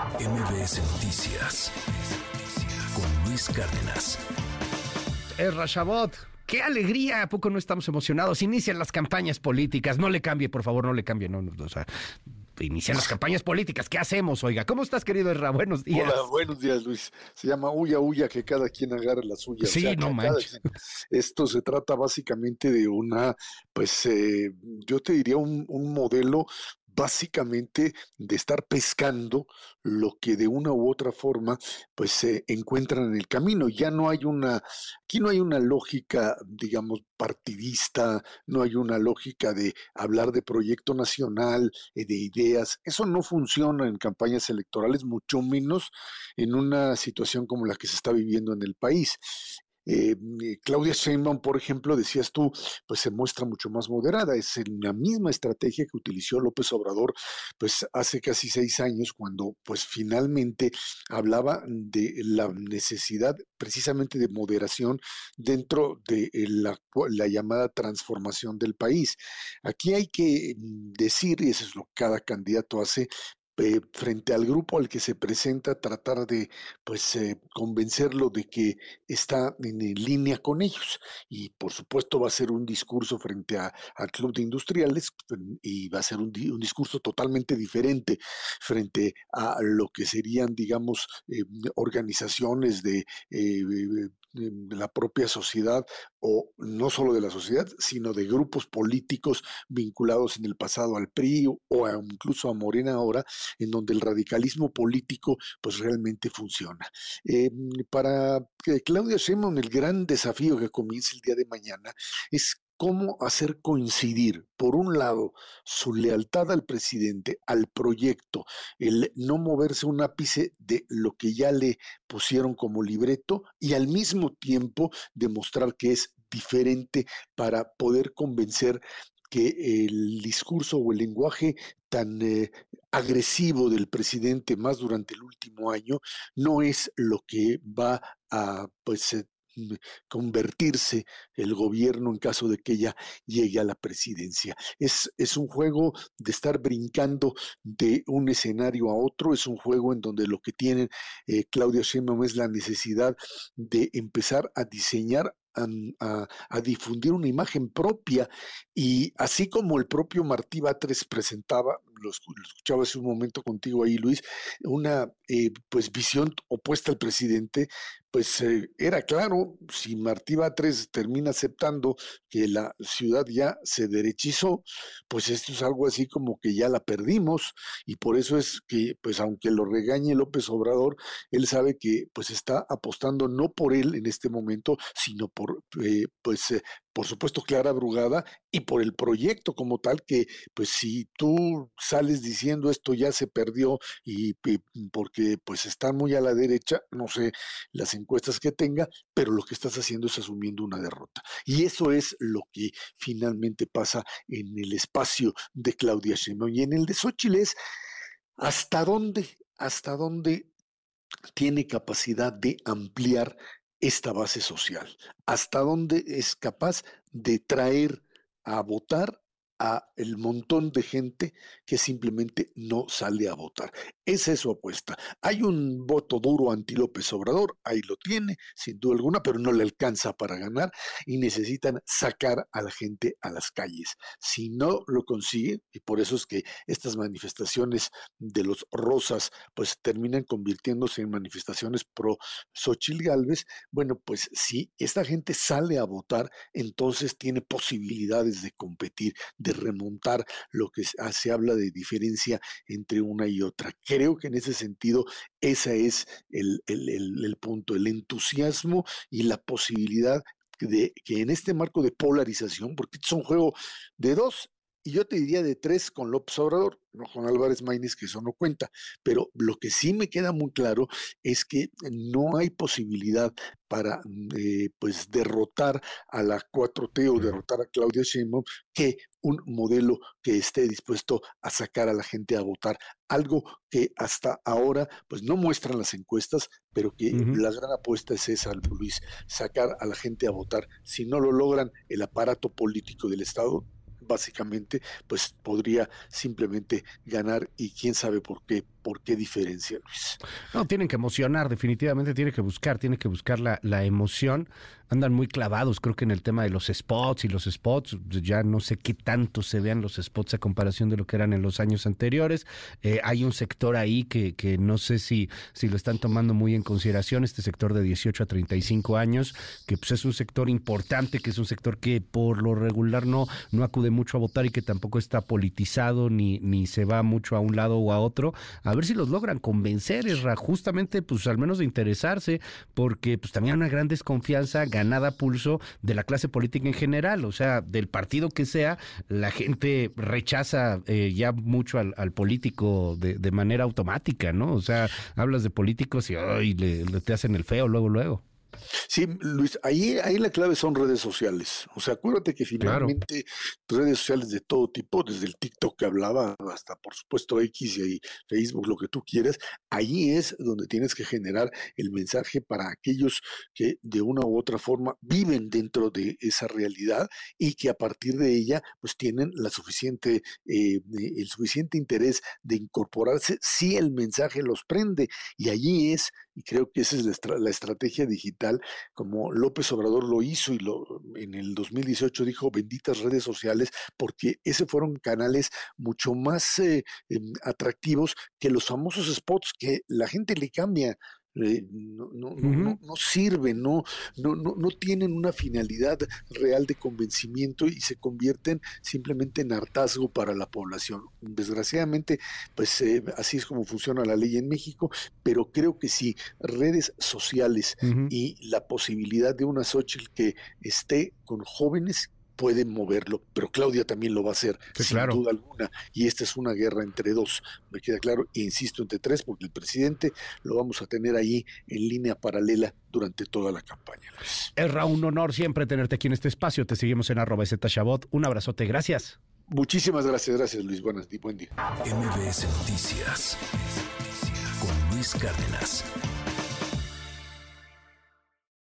MBS Noticias con Luis Cárdenas. Es Rashabot. ¡Qué alegría! ¿A poco no estamos emocionados? Inician las campañas políticas. No le cambie, por favor, no le cambie. No, o sea, inician las campañas políticas. ¿Qué hacemos, oiga? ¿Cómo estás, querido Erra? Buenos días. Hola, buenos días, Luis. Se llama huya, huya, que cada quien agarre la suya. Sí, no manches. Esto se trata básicamente de una, pues, eh, yo te diría un, un modelo básicamente de estar pescando lo que de una u otra forma pues se encuentran en el camino. Ya no hay una, aquí no hay una lógica, digamos, partidista, no hay una lógica de hablar de proyecto nacional, eh, de ideas. Eso no funciona en campañas electorales, mucho menos en una situación como la que se está viviendo en el país. Eh, eh, Claudia Sheinbaum, por ejemplo, decías tú, pues se muestra mucho más moderada. Es la misma estrategia que utilizó López Obrador, pues hace casi seis años, cuando pues finalmente hablaba de la necesidad precisamente de moderación dentro de la, la llamada transformación del país. Aquí hay que mm, decir, y eso es lo que cada candidato hace, eh, frente al grupo al que se presenta, tratar de pues eh, convencerlo de que está en, línea con ellos. Y por supuesto va a ser un discurso frente al Club de Industriales y va a ser un, discurso totalmente diferente frente a lo que serían, digamos, eh, organizaciones de la propia sociedad o no solo de la sociedad, sino de grupos políticos vinculados en el pasado al PRI o incluso a Morena ahora, en donde el radicalismo político pues realmente funciona. Eh, para Claudia Sheinbaum el gran desafío que comienza el día de mañana es cómo hacer coincidir, por un lado, su lealtad al presidente, al proyecto, el no moverse un ápice de lo que ya le pusieron como libreto y al mismo tiempo demostrar que es diferente para poder convencer que el discurso o el lenguaje tan eh, agresivo del presidente más durante el último año no es lo que va a pues eh, convertirse el gobierno en caso de que ella llegue a la presidencia. Es, es un juego de estar brincando de un escenario a otro, es un juego en donde lo que tienen eh, Claudia Sheinbaum es la necesidad de empezar a diseñar a, difundir una imagen propia y así como el propio Martí Batres presentaba, lo, escuchaba hace un momento contigo ahí Luis, una eh, pues visión opuesta al presidente, pues eh, era claro, si Martí Batres termina aceptando que la ciudad ya se derechizó, pues esto es algo así como que ya la perdimos y por eso es que, pues aunque lo regañe López Obrador, él sabe que pues está apostando no por él en este momento, sino por eh, pues por supuesto Clara Brugada y por el proyecto como tal que pues si tú sales diciendo esto ya se perdió y, porque pues está muy a la derecha, no sé las encuestas que tenga, pero lo que estás haciendo es asumiendo una derrota. Y eso es lo que finalmente pasa en el espacio de Claudia Sheinbaum y en el de Xochitl es hasta dónde, hasta dónde tiene capacidad de ampliar esta base social, hasta dónde es capaz de traer a votar a el montón de gente que simplemente no sale a votar. Esa es su apuesta. Hay un voto duro anti López Obrador, ahí lo tiene, sin duda alguna, pero no le alcanza para ganar y necesitan sacar a la gente a las calles. Si no lo consigue, y por eso es que estas manifestaciones de los rosas pues terminan convirtiéndose en manifestaciones pro Xochitl Galvez, bueno, pues si esta gente sale a votar, entonces tiene posibilidades de competir, de remontar lo que se habla de diferencia entre una y otra. Creo que en ese sentido ese es el, el, punto, el entusiasmo y la posibilidad de que en este marco de polarización, porque es un juego de dos, y yo te diría de tres con López Obrador, no con Álvarez Maínez, que eso no cuenta, pero lo que sí me queda muy claro es que no hay posibilidad para eh, pues derrotar a la 4T o derrotar a Claudia Sheinbaum que un modelo que esté dispuesto a sacar a la gente a votar, algo que hasta ahora pues no muestran las encuestas, pero que la gran apuesta es esa, Luis, sacar a la gente a votar. Si no lo logran el aparato político del Estado, básicamente, pues podría simplemente ganar y quién sabe por qué ¿por qué diferencia, Luis? No, tienen que emocionar, definitivamente tiene que buscar, tiene que buscar la, la emoción. Andan muy clavados, creo que en el tema de los spots y los spots, ya no sé qué tanto se vean los spots a comparación de lo que eran en los años anteriores. Eh, hay un sector ahí que, que no sé si, si lo están tomando muy en consideración, este sector de 18 a 35 años, que pues es un sector importante, que es un sector que por lo regular no, no acude mucho a votar y que tampoco está politizado ni, ni se va mucho a un lado o a otro ver si los logran convencer, Esra, justamente, pues al menos de interesarse, porque pues también hay una gran desconfianza ganada a pulso de la clase política en general, o sea, del partido que sea, la gente rechaza eh, ya mucho al, político de, manera automática, ¿no? O sea, hablas de políticos y le te hacen el feo luego, luego. Sí, Luis, ahí, ahí la clave son redes sociales. O sea, acuérdate que finalmente redes sociales de todo tipo, desde el TikTok que hablaba hasta por supuesto X y Facebook, lo que tú quieras, ahí es donde tienes que generar el mensaje para aquellos que de una u otra forma viven dentro de esa realidad y que a partir de ella pues tienen la suficiente, eh, el suficiente interés de incorporarse si el mensaje los prende. Y allí es y creo que esa es la, estrategia digital, como López Obrador lo hizo y lo, en el 2018 dijo benditas redes sociales, porque ese fueron canales mucho más eh, em, atractivos que los famosos spots que la gente le cambia eh, no, no, no, no, sirven, no, no, no, tienen una finalidad real de convencimiento y se convierten simplemente en hartazgo para la población. Desgraciadamente, pues eh, así es como funciona la ley en México, pero creo que si redes sociales y la posibilidad de una Xochitl que esté con jóvenes pueden moverlo, pero Claudia también lo va a hacer, sin duda alguna. Y esta es una guerra entre dos, me queda claro, e insisto, entre tres, porque el presidente lo vamos a tener ahí en línea paralela durante toda la campaña. Es un honor siempre tenerte aquí en este espacio. Te seguimos en arroba Shabot. Un abrazote, gracias. Muchísimas gracias, gracias Luis. Buenas, buen día. MBS Noticias con Luis Cárdenas.